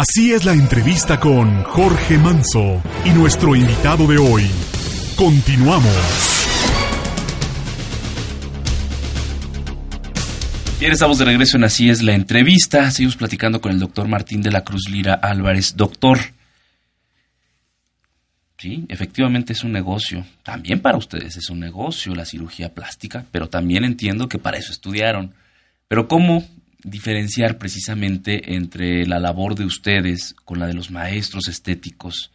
Así es la entrevista con Jorge Manso y nuestro invitado de hoy. Continuamos. Bien, estamos de regreso en Así es la entrevista. Seguimos platicando con el doctor Martín de la Cruz Lira Álvarez. Doctor, sí, efectivamente es un negocio. También para ustedes es un negocio la cirugía plástica, pero también entiendo que para eso estudiaron. Pero ¿cómo diferenciar precisamente entre la labor de ustedes con la de los maestros estéticos?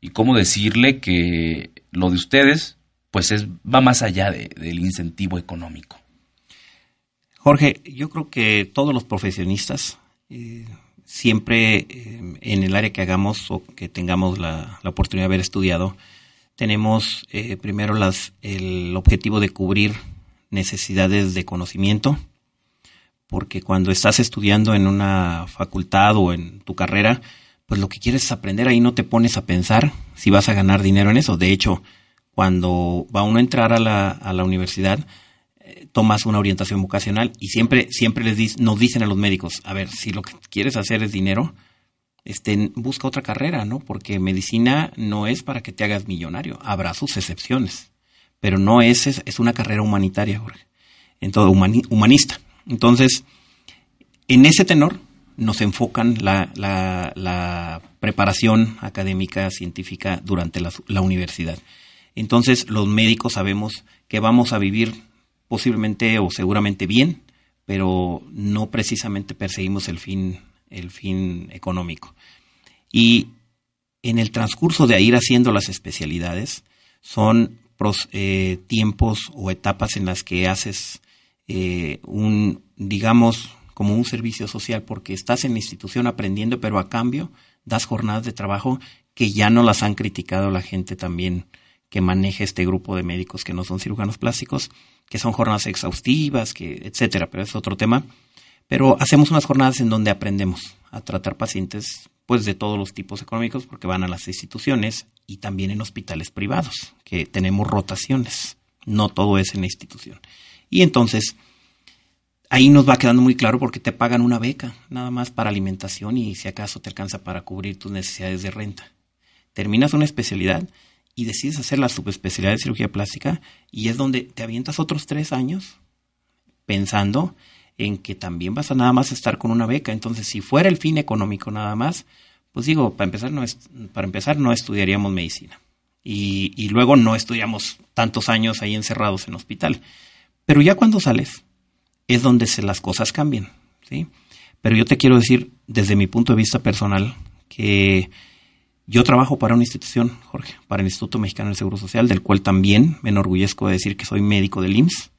Y cómo decirle que lo de ustedes pues es, va más allá del incentivo económico. Jorge, yo creo que todos los profesionistas, eh, siempre eh, en el área que hagamos o que tengamos la, oportunidad de haber estudiado, tenemos eh, primero las, el objetivo de cubrir necesidades de conocimiento, porque cuando estás estudiando en una facultad o en tu carrera, pues lo que quieres es aprender, ahí no te pones a pensar si vas a ganar dinero en eso. De hecho, cuando va uno a entrar a la, a la universidad, tomas una orientación vocacional y siempre, siempre les nos dicen a los médicos, a ver, si lo que quieres hacer es dinero, este, busca otra carrera, ¿no? Porque medicina no es para que te hagas millonario, habrá sus excepciones, pero no es, es, una carrera humanitaria, Jorge, en todo, humanista. Entonces, en ese tenor nos enfocan la, preparación académica, científica durante la, la universidad. Entonces, los médicos sabemos que vamos a vivir posiblemente o seguramente bien, pero no precisamente perseguimos el fin, el fin económico. Y en el transcurso de ir haciendo las especialidades, son eh, tiempos o etapas en las que haces eh, un, digamos, como un servicio social, porque estás en la institución aprendiendo, pero a cambio das jornadas de trabajo que ya no las han criticado la gente también que maneja este grupo de médicos que no son cirujanos plásticos, que son jornadas exhaustivas, que, etcétera, pero es otro tema. Pero hacemos unas jornadas en donde aprendemos a tratar pacientes pues de todos los tipos económicos porque van a las instituciones y también en hospitales privados, que tenemos rotaciones, no todo es en la institución. Y entonces ahí nos va quedando muy claro porque te pagan una beca, nada más para alimentación y si acaso te alcanza para cubrir tus necesidades de renta. Terminas una especialidad y decides hacer la subespecialidad de cirugía plástica y es donde te avientas otros tres años pensando en que también vas a nada más estar con una beca. Entonces, si fuera el fin económico nada más, pues digo, para empezar no, es, para empezar, no estudiaríamos medicina. Y, y luego no estudiamos tantos años ahí encerrados en hospital. Pero ya cuando sales, es donde se, las cosas cambian. ¿sí? Pero yo te quiero decir, desde mi punto de vista personal, que yo trabajo para una institución, Jorge, para el Instituto Mexicano del Seguro Social, del cual también me enorgullezco de decir que soy médico del IMSS.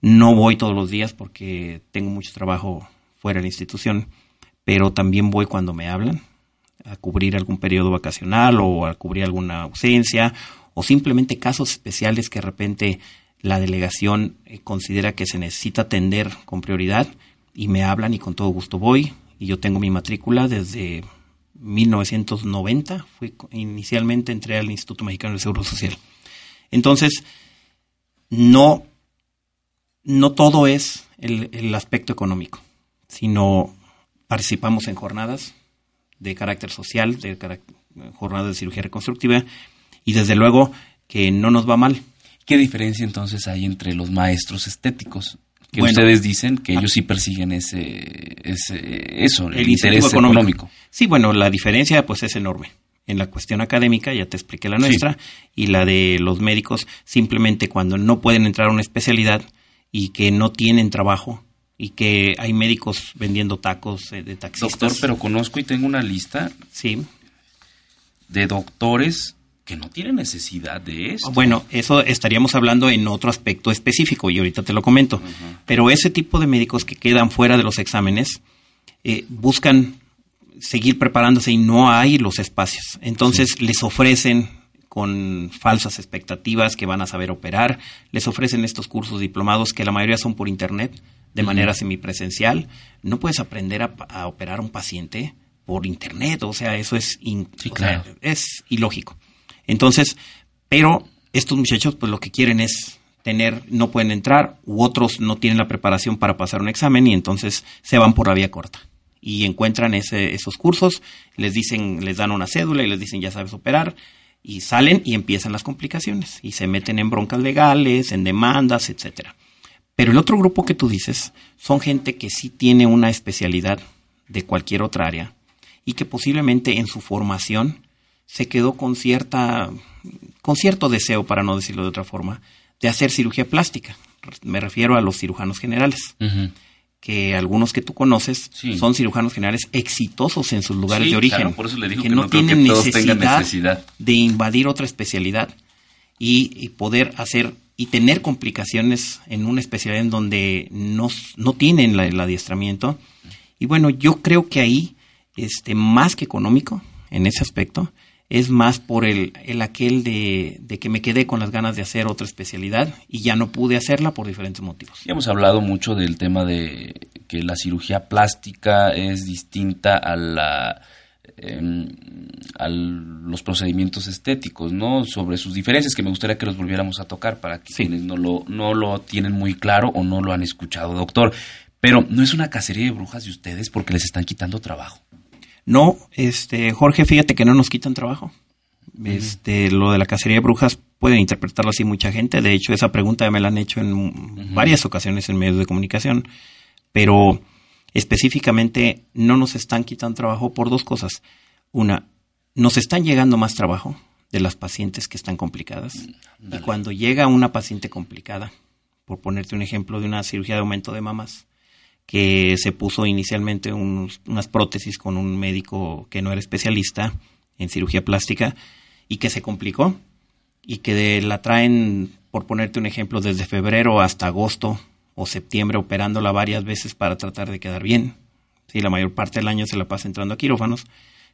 No voy todos los días porque tengo mucho trabajo fuera de la institución, pero también voy cuando me hablan a cubrir algún periodo vacacional o a cubrir alguna ausencia o simplemente casos especiales que de repente la delegación eh, considera que se necesita atender con prioridad y me hablan y con todo gusto voy y yo tengo mi matrícula desde 1990, fui, inicialmente entré al Instituto Mexicano del Seguro Social. Entonces, no, no todo es el, aspecto económico, sino participamos en jornadas de carácter social, de jornadas de cirugía reconstructiva, y desde luego que no nos va mal. ¿Qué diferencia entonces hay entre los maestros estéticos? que ustedes dicen que ellos sí persiguen ese, ese eso, el, interés económico. Sí, bueno, la diferencia pues es enorme. En la cuestión académica, ya te expliqué la nuestra, y la de los médicos, simplemente cuando no pueden entrar a una especialidad y que no tienen trabajo, y que hay médicos vendiendo tacos eh, de taxistas. Doctor, pero conozco y tengo una lista sí. de doctores que no tiene necesidad de eso. Bueno, eso estaríamos hablando en otro aspecto específico y ahorita te lo comento. Pero ese tipo de médicos que quedan fuera de los exámenes eh, buscan seguir preparándose y no hay los espacios. Entonces les ofrecen con falsas expectativas que van a saber operar, les ofrecen estos cursos diplomados que la mayoría son por internet, de manera semipresencial. No puedes aprender a, operar a un paciente por internet, o sea, eso es, es ilógico. Entonces, pero estos muchachos pues lo que quieren es tener, no pueden entrar, u otros no tienen la preparación para pasar un examen y entonces se van por la vía corta. y encuentran ese, esos cursos, les dicen, les dan una cédula y les dicen ya sabes operar y salen y empiezan las complicaciones y se meten en broncas legales, en demandas, etcétera. Pero el otro grupo que tú dices son gente que sí tiene una especialidad de cualquier otra área y que posiblemente en su formación se quedó con cierta con cierto deseo, para no decirlo de otra forma, de hacer cirugía plástica. Me refiero a los cirujanos generales que algunos que tú conoces son cirujanos generales exitosos en sus lugares de origen, por eso le digo que, no, tienen necesidad, de invadir otra especialidad y, poder hacer y tener complicaciones en una especialidad en donde no, no tienen el adiestramiento. Y bueno, yo creo que ahí, este, más que económico, en ese aspecto, es más por el, el aquel de, de, que me quedé con las ganas de hacer otra especialidad y ya no pude hacerla por diferentes motivos. Ya hemos hablado mucho del tema de que la cirugía plástica es distinta a la em, a los procedimientos estéticos, ¿no? Sobre sus diferencias que me gustaría que los volviéramos a tocar para quienes no lo, no lo tienen muy claro o no lo han escuchado, doctor. Pero no es una cacería de brujas de ustedes porque les están quitando trabajo. No, este, Jorge, fíjate que no nos quitan trabajo. Este, lo de la cacería de brujas pueden interpretarlo así mucha gente. De hecho, esa pregunta ya me la han hecho en varias ocasiones en medios de comunicación. Pero específicamente no nos están quitando trabajo por dos cosas. Una, nos están llegando más trabajo de las pacientes que están complicadas. Y cuando llega una paciente complicada, por ponerte un ejemplo de una cirugía de aumento de mamas, que se puso inicialmente unas prótesis con un médico que no era especialista en cirugía plástica y que se complicó y que la traen, por ponerte un ejemplo, desde febrero hasta agosto o septiembre operándola varias veces para tratar de quedar bien. Sí, la mayor parte del año se la pasa entrando a quirófanos,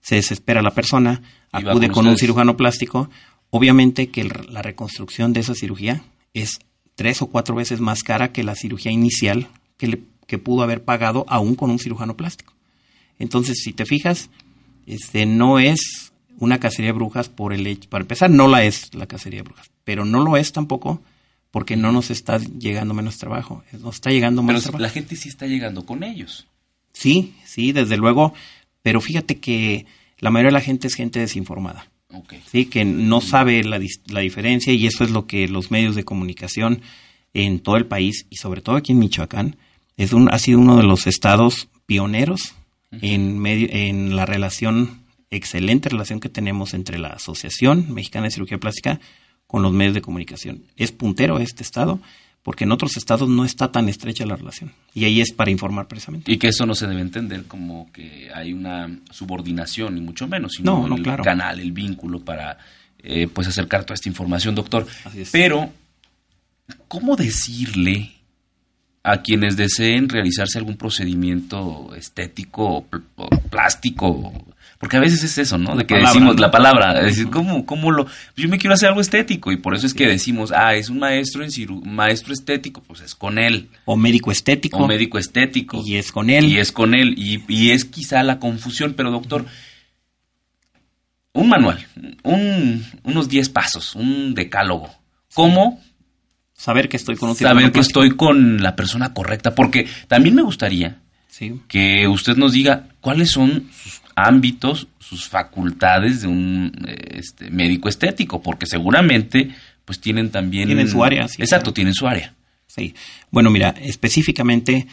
se desespera la persona, acude con, un cirujano plástico. Obviamente que la reconstrucción de esa cirugía es tres o cuatro veces más cara que la cirugía inicial que le que pudo haber pagado aún con un cirujano plástico. Entonces, si te fijas, este no es una cacería de brujas por el hecho, para empezar, no la es la cacería de brujas, pero no lo es tampoco porque no nos está llegando menos trabajo, nos está llegando más pero La gente sí está llegando con ellos. Sí, sí, desde luego, pero fíjate que la mayoría de la gente es gente desinformada. Sí, que no sabe la, la diferencia y eso es lo que los medios de comunicación en todo el país y sobre todo aquí en Michoacán es un, ha sido uno de los estados pioneros en, medio, en la relación, excelente relación que tenemos entre la Asociación Mexicana de Cirugía Plástica con los medios de comunicación. Es puntero este estado porque en otros estados no está tan estrecha la relación. Y ahí es para informar precisamente. Y que eso no se debe entender como que hay una subordinación, ni mucho menos, sino el canal, el vínculo para eh, pues acercar toda esta información, doctor. Pero, ¿cómo decirle a quienes deseen realizarse algún procedimiento estético o plástico, porque a veces es eso, ¿no? De que decimos la palabra, decir, ¿cómo, cómo lo...? Yo me quiero hacer algo estético y por eso es que decimos, ah, es un maestro en maestro estético, pues es con él. O médico estético. O médico estético. Y es con él. Y es con él. Y, y es quizá la confusión, pero doctor, un manual, un, unos 10 pasos, un decálogo. ¿Cómo Saber que estoy con un Saber que estoy con la persona correcta. Porque también me gustaría que usted nos diga cuáles son sus ámbitos, sus facultades de un este, médico estético. Porque seguramente pues tienen también... Tienen su área. exacto, tienen su área. Sí. Bueno, mira, específicamente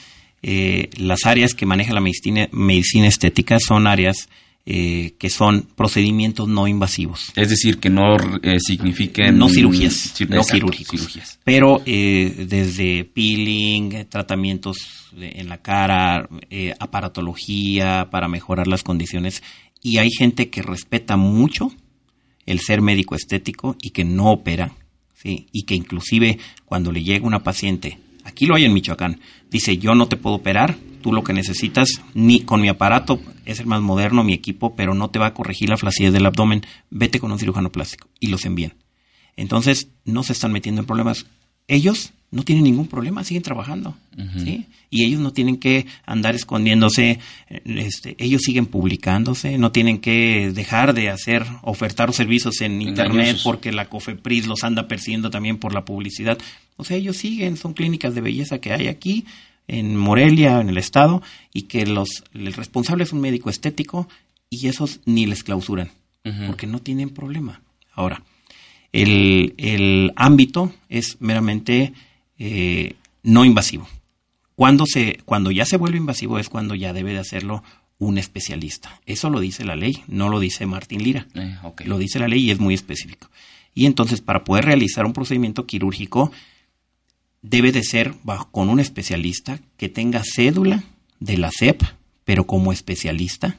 eh, las áreas que maneja la medicina, medicina estética son áreas eh, que son procedimientos no invasivos. Es decir, que no eh, signifiquen... No cirugías, no quirúrgicos. Cirugías. Pero eh, desde peeling, tratamientos en la cara, aparatología para mejorar las condiciones. Y hay gente que respeta mucho el ser médico estético y que no opera, ¿sí? y que inclusive cuando le llega una paciente, aquí lo hay en Michoacán, dice yo no te puedo operar, tú lo que necesitas, ni con mi aparato, es el más moderno, mi equipo, pero no te va a corregir la flacidez del abdomen, vete con un cirujano plástico y los envían. Entonces, no se están metiendo en problemas. Ellos no tienen ningún problema, siguen trabajando, ¿sí? Y ellos no tienen que andar escondiéndose, este, ellos siguen publicándose, no tienen que dejar de hacer, ofertar servicios en internet porque la COFEPRIS los anda persiguiendo también por la publicidad. O sea, ellos siguen, son clínicas de belleza que hay aquí, en Morelia, en el estado, y que los, el responsable es un médico estético y esos ni les clausuran, porque no tienen problema. Ahora, el, el ámbito es meramente eh, no invasivo. Cuando, se, cuando ya se vuelve invasivo es cuando ya debe de hacerlo un especialista. Eso lo dice la ley, no lo dice Martín Lira. Eh, lo dice la ley y es muy específico. Y entonces para poder realizar un procedimiento quirúrgico debe de ser bajo, con un especialista que tenga cédula de la CEP, pero como especialista,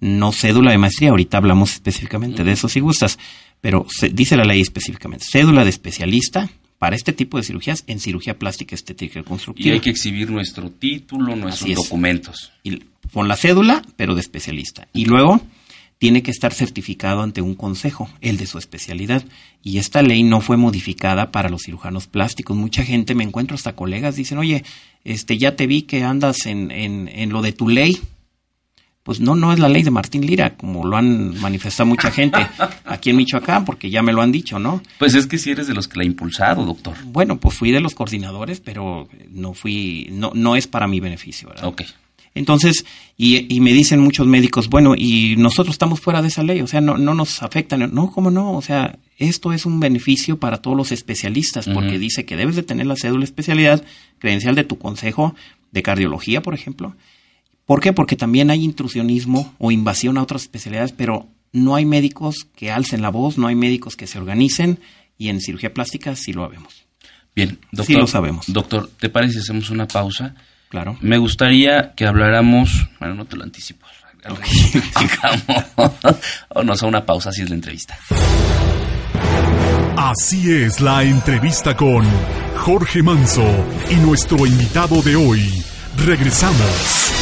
no cédula de maestría, ahorita hablamos específicamente de eso si gustas, pero se, dice la ley específicamente, cédula de especialista para este tipo de cirugías en cirugía plástica, estética y reconstructiva. Y hay que exhibir nuestro título, nuestros documentos. Y con la cédula, pero de especialista. Y luego tiene que estar certificado ante un consejo, el de su especialidad. Y esta ley no fue modificada para los cirujanos plásticos. Mucha gente, me encuentro hasta colegas, dicen, oye, este, ya te vi que andas en, en, en lo de tu ley pues no, no es la ley de Martín Lira, como lo han manifestado mucha gente aquí en Michoacán, porque ya me lo han dicho, ¿no? Pues es que si eres de los que la ha impulsado, doctor. Bueno, pues fui de los coordinadores, pero no fui, no, no es para mi beneficio, ¿verdad? Ok. Entonces, y, y, me dicen muchos médicos, bueno, y nosotros estamos fuera de esa ley, o sea, no, no nos afecta. No, ¿cómo no? O sea, esto es un beneficio para todos los especialistas, porque dice que debes de tener la cédula especialidad, credencial de tu consejo de cardiología, por ejemplo, ¿Por qué? Porque también hay intrusionismo o invasión a otras especialidades, pero no hay médicos que alcen la voz, no hay médicos que se organicen y en cirugía plástica sí lo vemos. Bien, doctor. Sí lo sabemos. Doctor, ¿te parece si hacemos una pausa? Claro. Me gustaría que habláramos, bueno, no te lo anticipo, okay. Vamos a una pausa, así es la entrevista. Así es la entrevista con Jorge Manso y nuestro invitado de hoy. Regresamos.